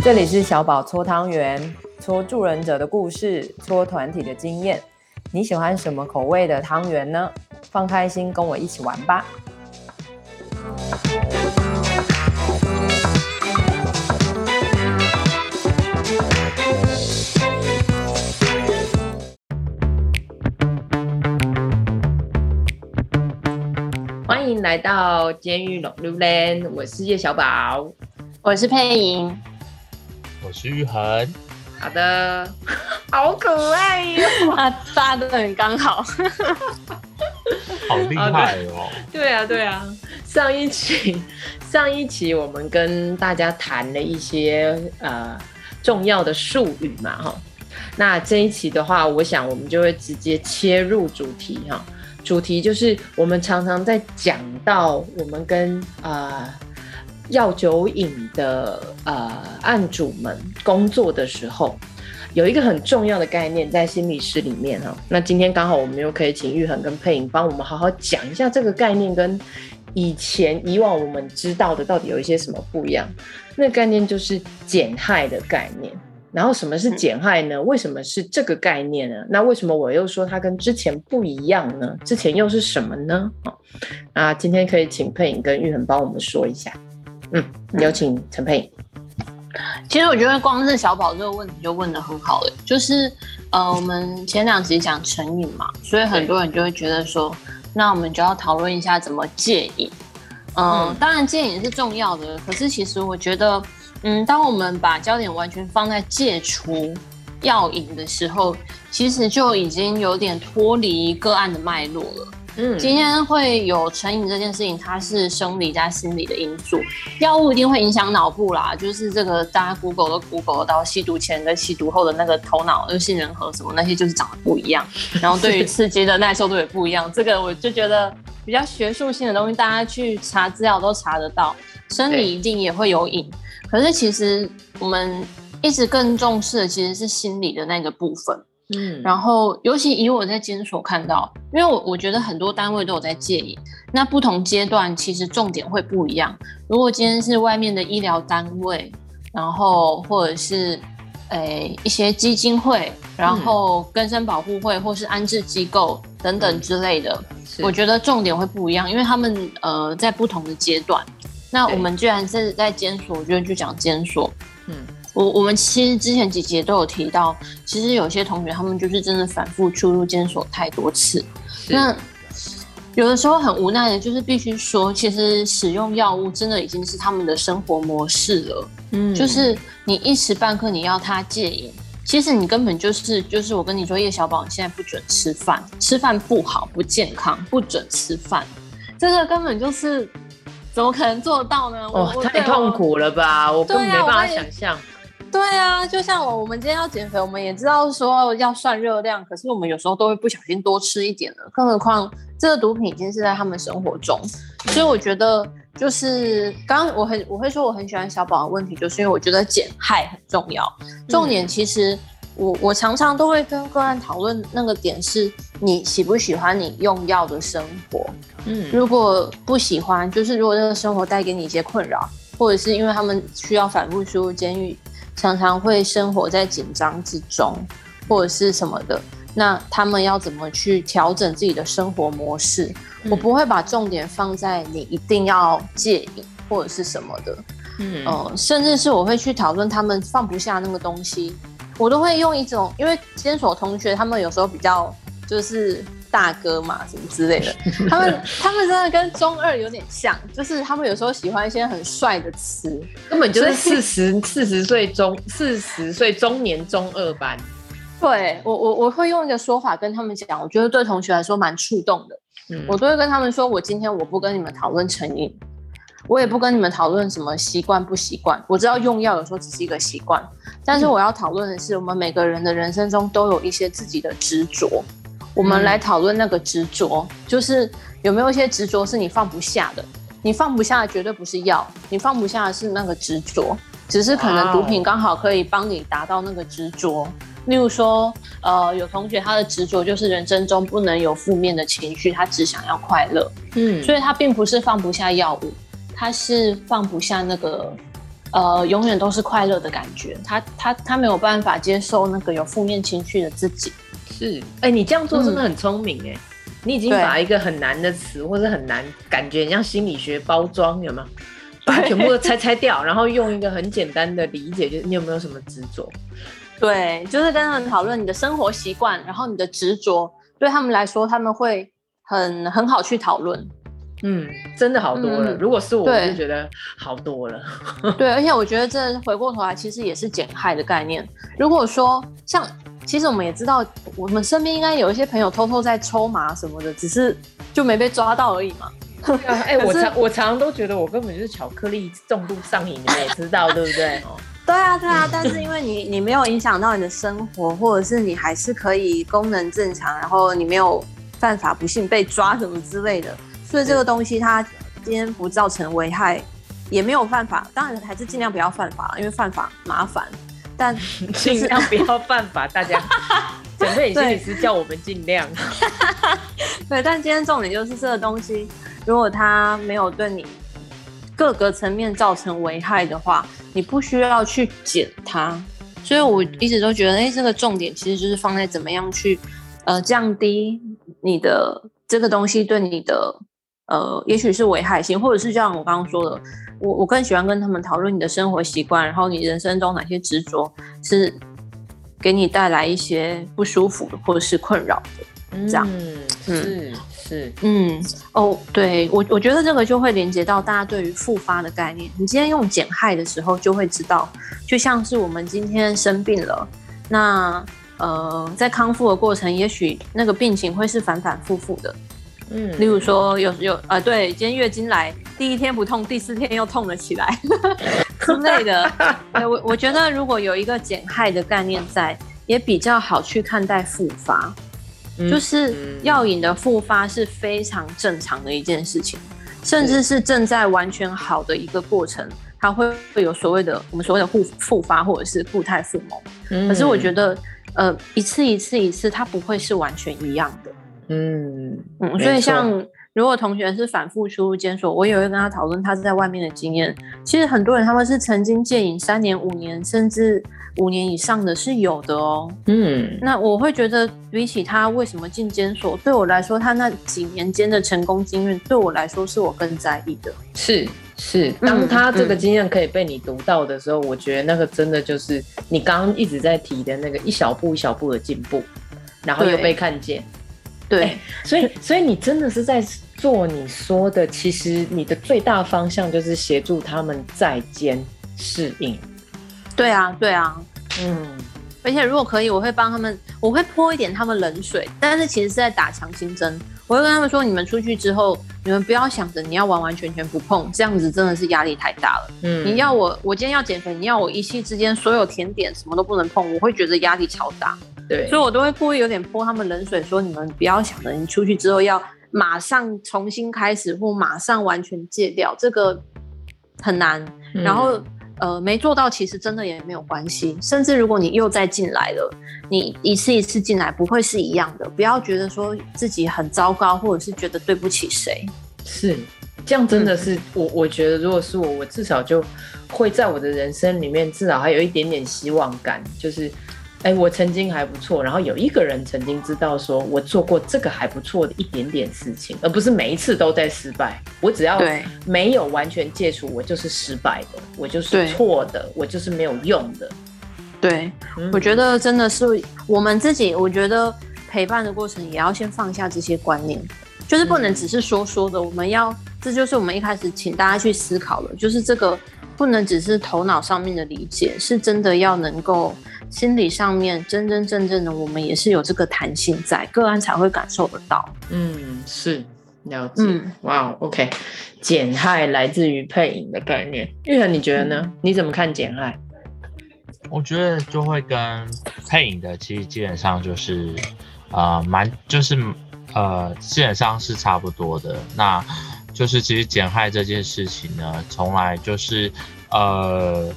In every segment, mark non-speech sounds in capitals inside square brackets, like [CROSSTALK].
这里是小宝搓汤圆，搓助人者的故事，搓团体的经验。你喜欢什么口味的汤圆呢？放开心，跟我一起玩吧！欢迎来到监狱浪流连，我是叶小宝，我是佩莹。我是玉恒，好的，[LAUGHS] 好可爱哟，[LAUGHS] 他发的很刚好，好厉害哦！[LAUGHS] 对啊，对啊，上一期上一期我们跟大家谈了一些呃重要的术语嘛，哈，那这一期的话，我想我们就会直接切入主题哈，主题就是我们常常在讲到我们跟呃。药酒瘾的呃案主们工作的时候，有一个很重要的概念在心理师里面哈。那今天刚好我们又可以请玉恒跟佩颖帮我们好好讲一下这个概念跟以前以往我们知道的到底有一些什么不一样。那个概念就是减害的概念。然后什么是减害呢？为什么是这个概念呢？那为什么我又说它跟之前不一样呢？之前又是什么呢？啊，那今天可以请佩颖跟玉恒帮我们说一下。嗯，有请陈佩。其实我觉得光是小宝这个问题就问的很好了，就是呃，我们前两集讲成瘾嘛，所以很多人就会觉得说，那我们就要讨论一下怎么戒瘾。呃、嗯，当然戒瘾是重要的，可是其实我觉得，嗯，当我们把焦点完全放在戒除药瘾的时候，其实就已经有点脱离个案的脉络了。嗯，今天会有成瘾这件事情，它是生理加心理的因素。药物一定会影响脑部啦，就是这个大家 Google 都 Google 到吸毒前跟吸毒后的那个头脑、就杏仁核什么那些，就是长得不一样。[LAUGHS] 然后对于刺激的耐受度也不一样。这个我就觉得比较学术性的东西，大家去查资料都查得到。生理一定也会有瘾，可是其实我们一直更重视的其实是心理的那个部分。嗯，然后尤其以我在监所看到，因为我我觉得很多单位都有在戒瘾，那不同阶段其实重点会不一样。如果今天是外面的医疗单位，然后或者是诶、欸、一些基金会，然后根生保护会或是安置机构等等之类的，嗯、我觉得重点会不一样，因为他们呃在不同的阶段。那我们既然是在监所，我觉得就讲监所，嗯。我我们其实之前几节都有提到，其实有些同学他们就是真的反复出入监所太多次，那有的时候很无奈的，就是必须说，其实使用药物真的已经是他们的生活模式了。嗯，就是你一时半刻你要他戒瘾，其实你根本就是就是我跟你说，叶小宝，你现在不准吃饭，吃饭不好不健康，不准吃饭，这个根本就是怎么可能做到呢？哦，太痛苦了吧，我根本没办法想象。对啊，就像我，我们今天要减肥，我们也知道说要算热量，可是我们有时候都会不小心多吃一点了。更何况这个毒品已经是在他们生活中，所以我觉得就是刚刚我很我会说我很喜欢小宝的问题，就是因为我觉得减害很重要。重点其实我我常常都会跟个案讨论那个点是，你喜不喜欢你用药的生活？嗯，如果不喜欢，就是如果这个生活带给你一些困扰，或者是因为他们需要反复输入监狱。常常会生活在紧张之中，或者是什么的。那他们要怎么去调整自己的生活模式？嗯、我不会把重点放在你一定要戒瘾或者是什么的。嗯、呃，甚至是我会去讨论他们放不下那个东西，我都会用一种，因为监所同学他们有时候比较就是。大哥嘛，什么之类的，[LAUGHS] 他们他们真的跟中二有点像，就是他们有时候喜欢一些很帅的词，根本就是四十四十岁中四十岁中年中二班。对，我我我会用一个说法跟他们讲，我觉得对同学来说蛮触动的。嗯，我都会跟他们说，我今天我不跟你们讨论成瘾，我也不跟你们讨论什么习惯不习惯。我知道用药有时候只是一个习惯，但是我要讨论的是，我们每个人的人生中都有一些自己的执着。我们来讨论那个执着，就是有没有一些执着是你放不下的？你放不下的绝对不是药，你放不下的是那个执着，只是可能毒品刚好可以帮你达到那个执着。例如说，呃，有同学他的执着就是人生中不能有负面的情绪，他只想要快乐。嗯，所以他并不是放不下药物，他是放不下那个呃永远都是快乐的感觉，他他他没有办法接受那个有负面情绪的自己。是，哎、欸，你这样做真的很聪明哎、欸，嗯、你已经把一个很难的词或者很难感觉，像心理学包装有没有？把它全部都拆拆掉，然后用一个很简单的理解，就是你有没有什么执着？对，就是跟他们讨论你的生活习惯，然后你的执着，对他们来说，他们会很很好去讨论。嗯，真的好多了。嗯、如果是我，我就觉得好多了。对，而且我觉得这回过头来，其实也是减害的概念。如果说像，其实我们也知道，我们身边应该有一些朋友偷偷在抽麻什么的，只是就没被抓到而已嘛。哎、欸，是我常我常常都觉得我根本就是巧克力重度上瘾，你们也知道对不对？[LAUGHS] 对啊，对啊。但是因为你你没有影响到你的生活，或者是你还是可以功能正常，然后你没有犯法不幸被抓什么之类的，所以这个东西它今天不造成危害，也没有犯法。当然还是尽量不要犯法，因为犯法麻烦。但 [LAUGHS] 尽量不要犯法，大家 [LAUGHS] 准备心理师叫我们尽量。对，但今天重点就是这个东西。如果它没有对你各个层面造成危害的话，你不需要去减它。所以我一直都觉得，哎、欸，这个重点其实就是放在怎么样去呃降低你的这个东西对你的呃，也许是危害性，或者是像我刚刚说的，我我更喜欢跟他们讨论你的生活习惯，然后你人生中哪些执着是给你带来一些不舒服的或者是困扰的，这样，嗯，是。是，嗯，哦，对我，我觉得这个就会连接到大家对于复发的概念。你今天用减害的时候，就会知道，就像是我们今天生病了，那呃，在康复的过程，也许那个病情会是反反复复的，嗯，例如说有有啊、呃，对，今天月经来，第一天不痛，第四天又痛了起来 [LAUGHS] 之类的。[LAUGHS] 我我觉得如果有一个减害的概念在，也比较好去看待复发。就是药瘾的复发是非常正常的一件事情，甚至是正在完全好的一个过程，它会会有所谓的我们所谓的复复发或者是固态复萌。可是我觉得，呃，一次一次一次，它不会是完全一样的。嗯嗯，所以像如果同学是反复出入监所，我也会跟他讨论他是在外面的经验。其实很多人他们是曾经戒瘾三年、五年，甚至。五年以上的是有的哦，嗯，那我会觉得比起他为什么进监所，对我来说，他那几年间的成功经验，对我来说是我更在意的。是是，当他这个经验可以被你读到的时候，嗯嗯、我觉得那个真的就是你刚刚一直在提的那个一小步一小步的进步，然后又被看见。对，欸，所以所以你真的是在做你说的，其实你的最大方向就是协助他们在间适应。对啊，对啊，嗯，而且如果可以，我会帮他们，我会泼一点他们冷水，但是其实是在打强心针。我会跟他们说，你们出去之后，你们不要想着你要完完全全不碰，这样子真的是压力太大了。嗯，你要我，我今天要减肥，你要我一夕之间所有甜点什么都不能碰，我会觉得压力超大。对，所以我都会故意有点泼他们冷水，说你们不要想着你出去之后要马上重新开始或马上完全戒掉，这个很难。嗯、然后。呃，没做到，其实真的也没有关系。甚至如果你又再进来了，你一次一次进来不会是一样的。不要觉得说自己很糟糕，或者是觉得对不起谁。是，这样真的是、嗯、我。我觉得如果是我，我至少就会在我的人生里面至少还有一点点希望感，就是。哎，我曾经还不错，然后有一个人曾经知道说我做过这个还不错的一点点事情，而不是每一次都在失败。我只要没有完全戒除，我就是失败的，我就是错的，我就是没有用的。对，嗯、我觉得真的是我们自己，我觉得陪伴的过程也要先放下这些观念，就是不能只是说说的。嗯、我们要，这就是我们一开始请大家去思考的，就是这个不能只是头脑上面的理解，是真的要能够。心理上面真真正正的，我们也是有这个弹性在，个案才会感受得到。嗯，是了解。嗯，哇，OK，减害来自于配影的概念。玉恒，你觉得呢？嗯、你怎么看减害？我觉得就会跟配影的，其实基本上就是，呃，蛮就是呃，基本上是差不多的。那就是其实减害这件事情呢，从来就是呃。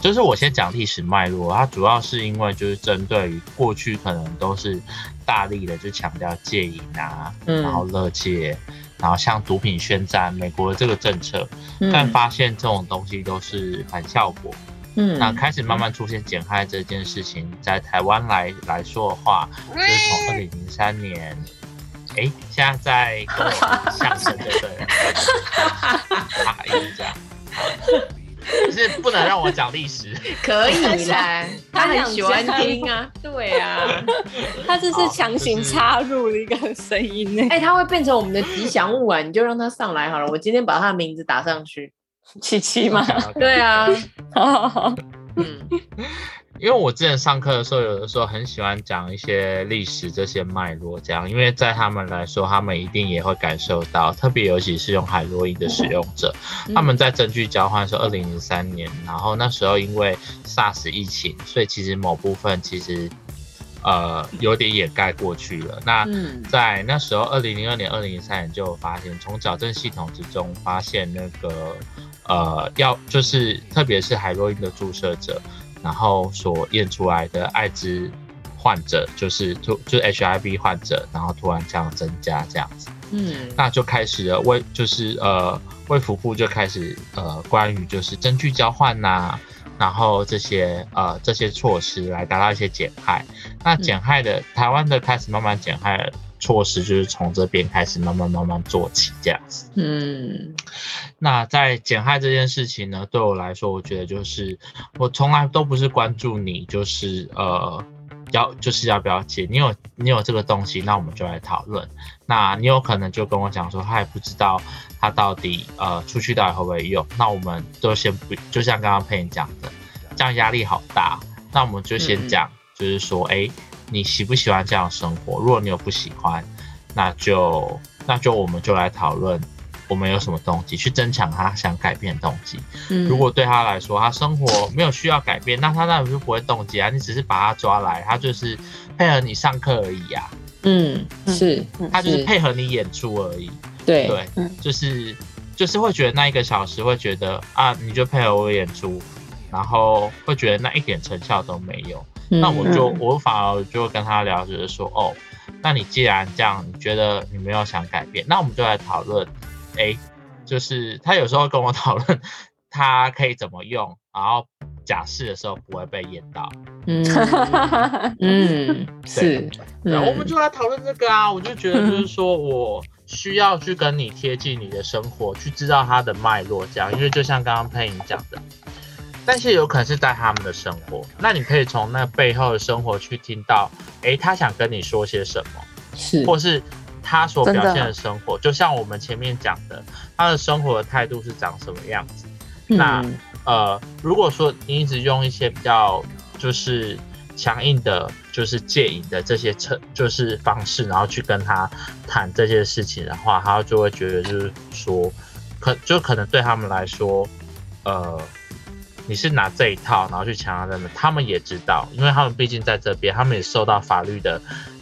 就是我先讲历史脉络，它主要是因为就是针对于过去可能都是大力的就强调戒瘾啊，嗯、然后乐戒，然后像毒品宣战，美国的这个政策，嗯、但发现这种东西都是反效果。嗯，那开始慢慢出现减害这件事情，在台湾来来说的话，就是从二零零三年，哎、欸，现在在跟我相声对不对？啊，一直这样。就是不能让我讲历史，可以啦，他很喜欢听啊，对啊，他这是强行插入了一个声音呢，哎、欸，他会变成我们的吉祥物啊，你就让他上来好了，我今天把他的名字打上去，七七吗？对啊，好好好，嗯。因为我之前上课的时候，有的时候很喜欢讲一些历史这些脉络，这样，因为在他们来说，他们一定也会感受到，特别尤其是用海洛因的使用者，他们在证据交换的时候，二零零三年，然后那时候因为 SARS 疫情，所以其实某部分其实呃有点掩盖过去了。那在那时候，二零零二年、二零零三年就有发现，从矫正系统之中发现那个呃要就是特别是海洛因的注射者。然后所验出来的艾滋患者，就是就就是 HIV 患者，然后突然这样增加这样子，嗯，那就开始了卫就是呃卫福部就开始呃关于就是证据交换呐、啊，然后这些呃这些措施来达到一些减害，那减害的、嗯、台湾的开始慢慢减害了。措施就是从这边开始慢慢慢慢做起，这样子。嗯，那在减害这件事情呢，对我来说，我觉得就是我从来都不是关注你，就是呃要就是要不要戒。你有你有这个东西，那我们就来讨论。那你有可能就跟我讲说，他也不知道他到底呃出去到底会不会用。那我们就先不，就像刚刚佩恩讲的，这样压力好大。那我们就先讲，就是说，哎、嗯。欸你喜不喜欢这样生活？如果你有不喜欢，那就那就我们就来讨论，我们有什么动机去增强他想改变的动机。嗯，如果对他来说，他生活没有需要改变，那他当然就不会动机啊。你只是把他抓来，他就是配合你上课而已啊。嗯，是，他就是配合你演出而已。对对，就是就是会觉得那一个小时会觉得啊，你就配合我演出，然后会觉得那一点成效都没有。那我就我反而就会跟他聊，就是说，哦，那你既然这样，你觉得你没有想改变，那我们就来讨论，哎，就是他有时候跟我讨论，他可以怎么用，然后假释的时候不会被验到。嗯 [LAUGHS] 嗯，是，然后我们就来讨论这个啊，我就觉得就是说我需要去跟你贴近你的生活，去知道它的脉络，这样，因为就像刚刚佩莹讲的。但是有可能是在他们的生活，那你可以从那背后的生活去听到，哎、欸，他想跟你说些什么，是，或是他所表现的生活，就像我们前面讲的，他的生活的态度是长什么样子。嗯、那呃，如果说你一直用一些比较就是强硬的，就是戒瘾的这些策，就是方式，然后去跟他谈这些事情的话，他就会觉得就是说，可就可能对他们来说，呃。你是拿这一套，然后去强压他们，他们也知道，因为他们毕竟在这边，他们也受到法律的，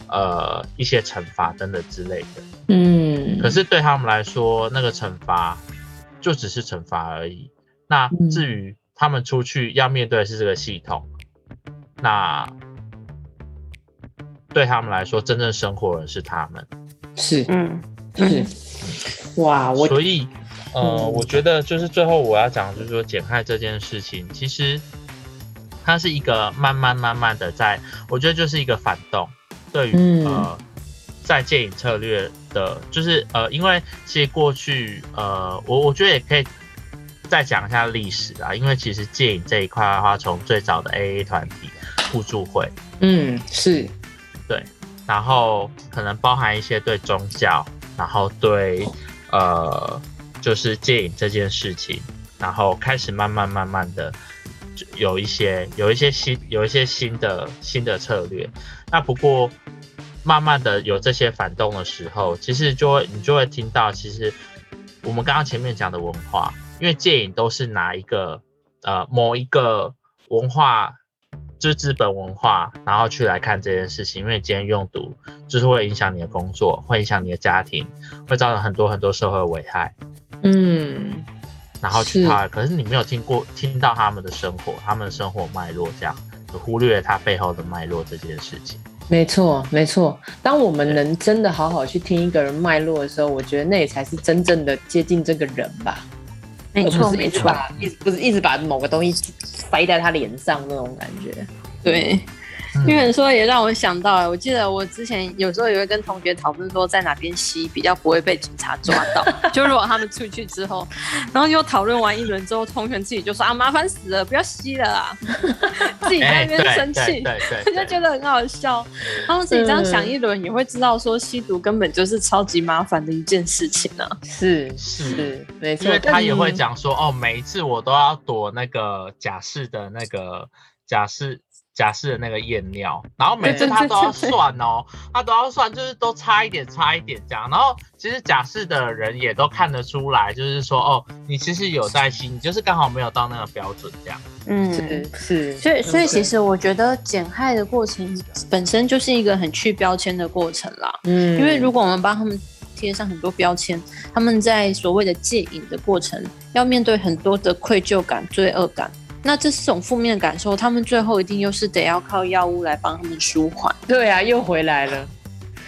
呃，一些惩罚等等之类的。嗯。可是对他们来说，那个惩罚就只是惩罚而已。那至于他们出去要面对的是这个系统，那对他们来说，真正生活的人是他们。是，嗯，是。哇，我所以。呃，我觉得就是最后我要讲，就是说减害这件事情，其实它是一个慢慢慢慢的在，我觉得就是一个反动，对于呃在戒瘾策略的，就是呃，因为其实过去呃，我我觉得也可以再讲一下历史啊，因为其实戒瘾这一块的话，从最早的 AA 团体互助会，嗯，是对，然后可能包含一些对宗教，然后对呃。就是戒瘾这件事情，然后开始慢慢慢慢的有一些有一些新有一些新的新的策略。那不过慢慢的有这些反动的时候，其实就会你就会听到，其实我们刚刚前面讲的文化，因为戒瘾都是拿一个呃某一个文化，就是资本文化，然后去来看这件事情。因为今天用毒就是会影响你的工作，会影响你的家庭，会造成很多很多社会危害。嗯，然后去他，可是你没有听过听到他们的生活，他们的生活脉络这样，就忽略了他背后的脉络这件事情。没错，没错。当我们能真的好好去听一个人脉络的时候，我觉得那也才是真正的接近这个人吧。没错，没错，一直不是一直把某个东西塞在他脸上那种感觉。对。因为说也让我想到，我记得我之前有时候也会跟同学讨论说，在哪边吸比较不会被警察抓到。[LAUGHS] 就如果他们出去之后，然后又讨论完一轮之后，同学自己就说啊，麻烦死了，不要吸了啦，[LAUGHS] 自己在那边生气，就觉得很好笑。他们自己这样想一轮，也会知道说吸毒根本就是超级麻烦的一件事情呢、啊。是是，没错。因为他也会讲说，哦，每一次我都要躲那个假释的那个假释。假释的那个验尿，然后每次他都要算哦，他都要算，就是都差一点，差一点这样。然后其实假释的人也都看得出来，就是说哦，你其实有在吸，你就是刚好没有到那个标准这样。嗯，是是。所以所以其实我觉得减害的过程本身就是一个很去标签的过程啦。嗯，因为如果我们帮他们贴上很多标签，他们在所谓的戒瘾的过程，要面对很多的愧疚感、罪恶感。那这是种负面感受，他们最后一定又是得要靠药物来帮他们舒缓。对啊，又回来了。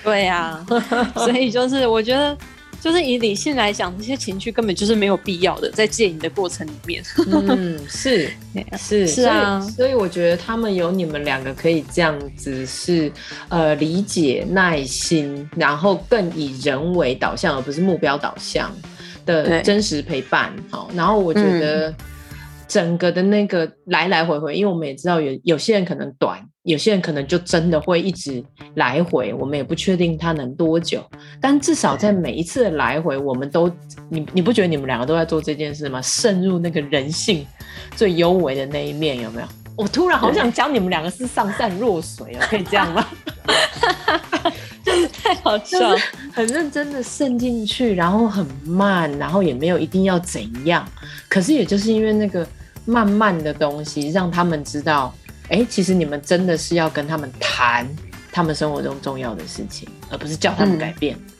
对啊，[LAUGHS] 所以就是我觉得，就是以理性来讲，这些情绪根本就是没有必要的，在戒瘾的过程里面。嗯，是 [LAUGHS] 是是啊所，所以我觉得他们有你们两个可以这样子是呃理解、耐心，然后更以人为导向，而不是目标导向的真实陪伴。好，然后我觉得。嗯整个的那个来来回回，因为我们也知道有有些人可能短，有些人可能就真的会一直来回，我们也不确定他能多久。但至少在每一次的来回，我们都你你不觉得你们两个都在做这件事吗？渗入那个人性最幽微的那一面，有没有？我突然好想讲你们两个是上善若水哦，[LAUGHS] 可以这样吗？[LAUGHS] 就是太好笑，就是很认真的渗进去，然后很慢，然后也没有一定要怎样。可是也就是因为那个。慢慢的东西，让他们知道，哎、欸，其实你们真的是要跟他们谈他们生活中重要的事情，而不是叫他们改变，嗯、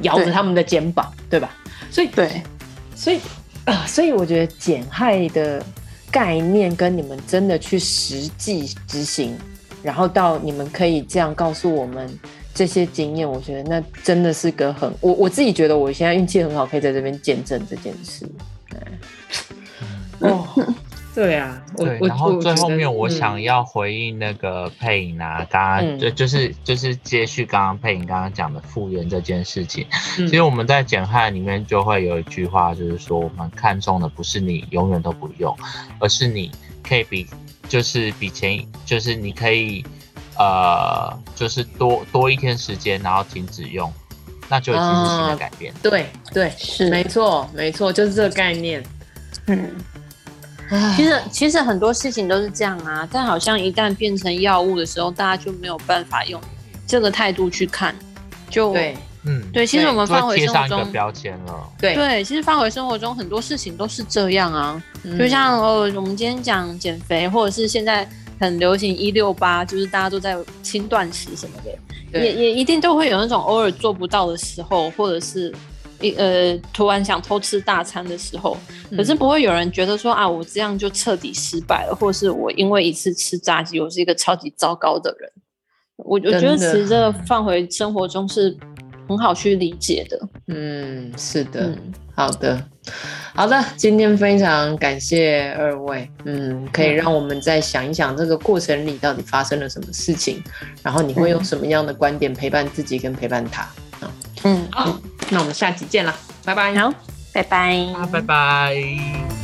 摇着他们的肩膀，对，对吧？所以，对，所以啊、呃，所以我觉得减害的概念跟你们真的去实际执行，然后到你们可以这样告诉我们这些经验，我觉得那真的是个很，我我自己觉得我现在运气很好，可以在这边见证这件事。哦。对啊，对，然后最后面我想要回应那个配音啊，刚刚、嗯、就就是就是接续刚刚配音刚刚讲的复原这件事情。嗯、其实我们在减害里面就会有一句话，就是说我们看中的不是你永远都不用，而是你可以比就是比前就是你可以呃就是多多一天时间，然后停止用，那就有实质性的改变。嗯、对对是没错没错，就是这个概念。嗯。其实其实很多事情都是这样啊，但好像一旦变成药物的时候，大家就没有办法用这个态度去看。就对，嗯，对，其实我们放回生活中，标签了。对对，其实放回生活中很多事情都是这样啊。嗯、就像哦，我们今天讲减肥，或者是现在很流行一六八，就是大家都在轻断食什么的，也也一定都会有那种偶尔做不到的时候，或者是。一呃，突然想偷吃大餐的时候，可是不会有人觉得说啊，我这样就彻底失败了，或是我因为一次吃炸鸡，我是一个超级糟糕的人。我我觉得其实这个放回生活中是很好去理解的。嗯，是的，嗯、好的，好的，今天非常感谢二位，嗯，可以让我们再想一想这个过程里到底发生了什么事情，然后你会用什么样的观点陪伴自己跟陪伴他。嗯，好，那我们下期见了，拜拜。好，拜拜。啊，拜拜。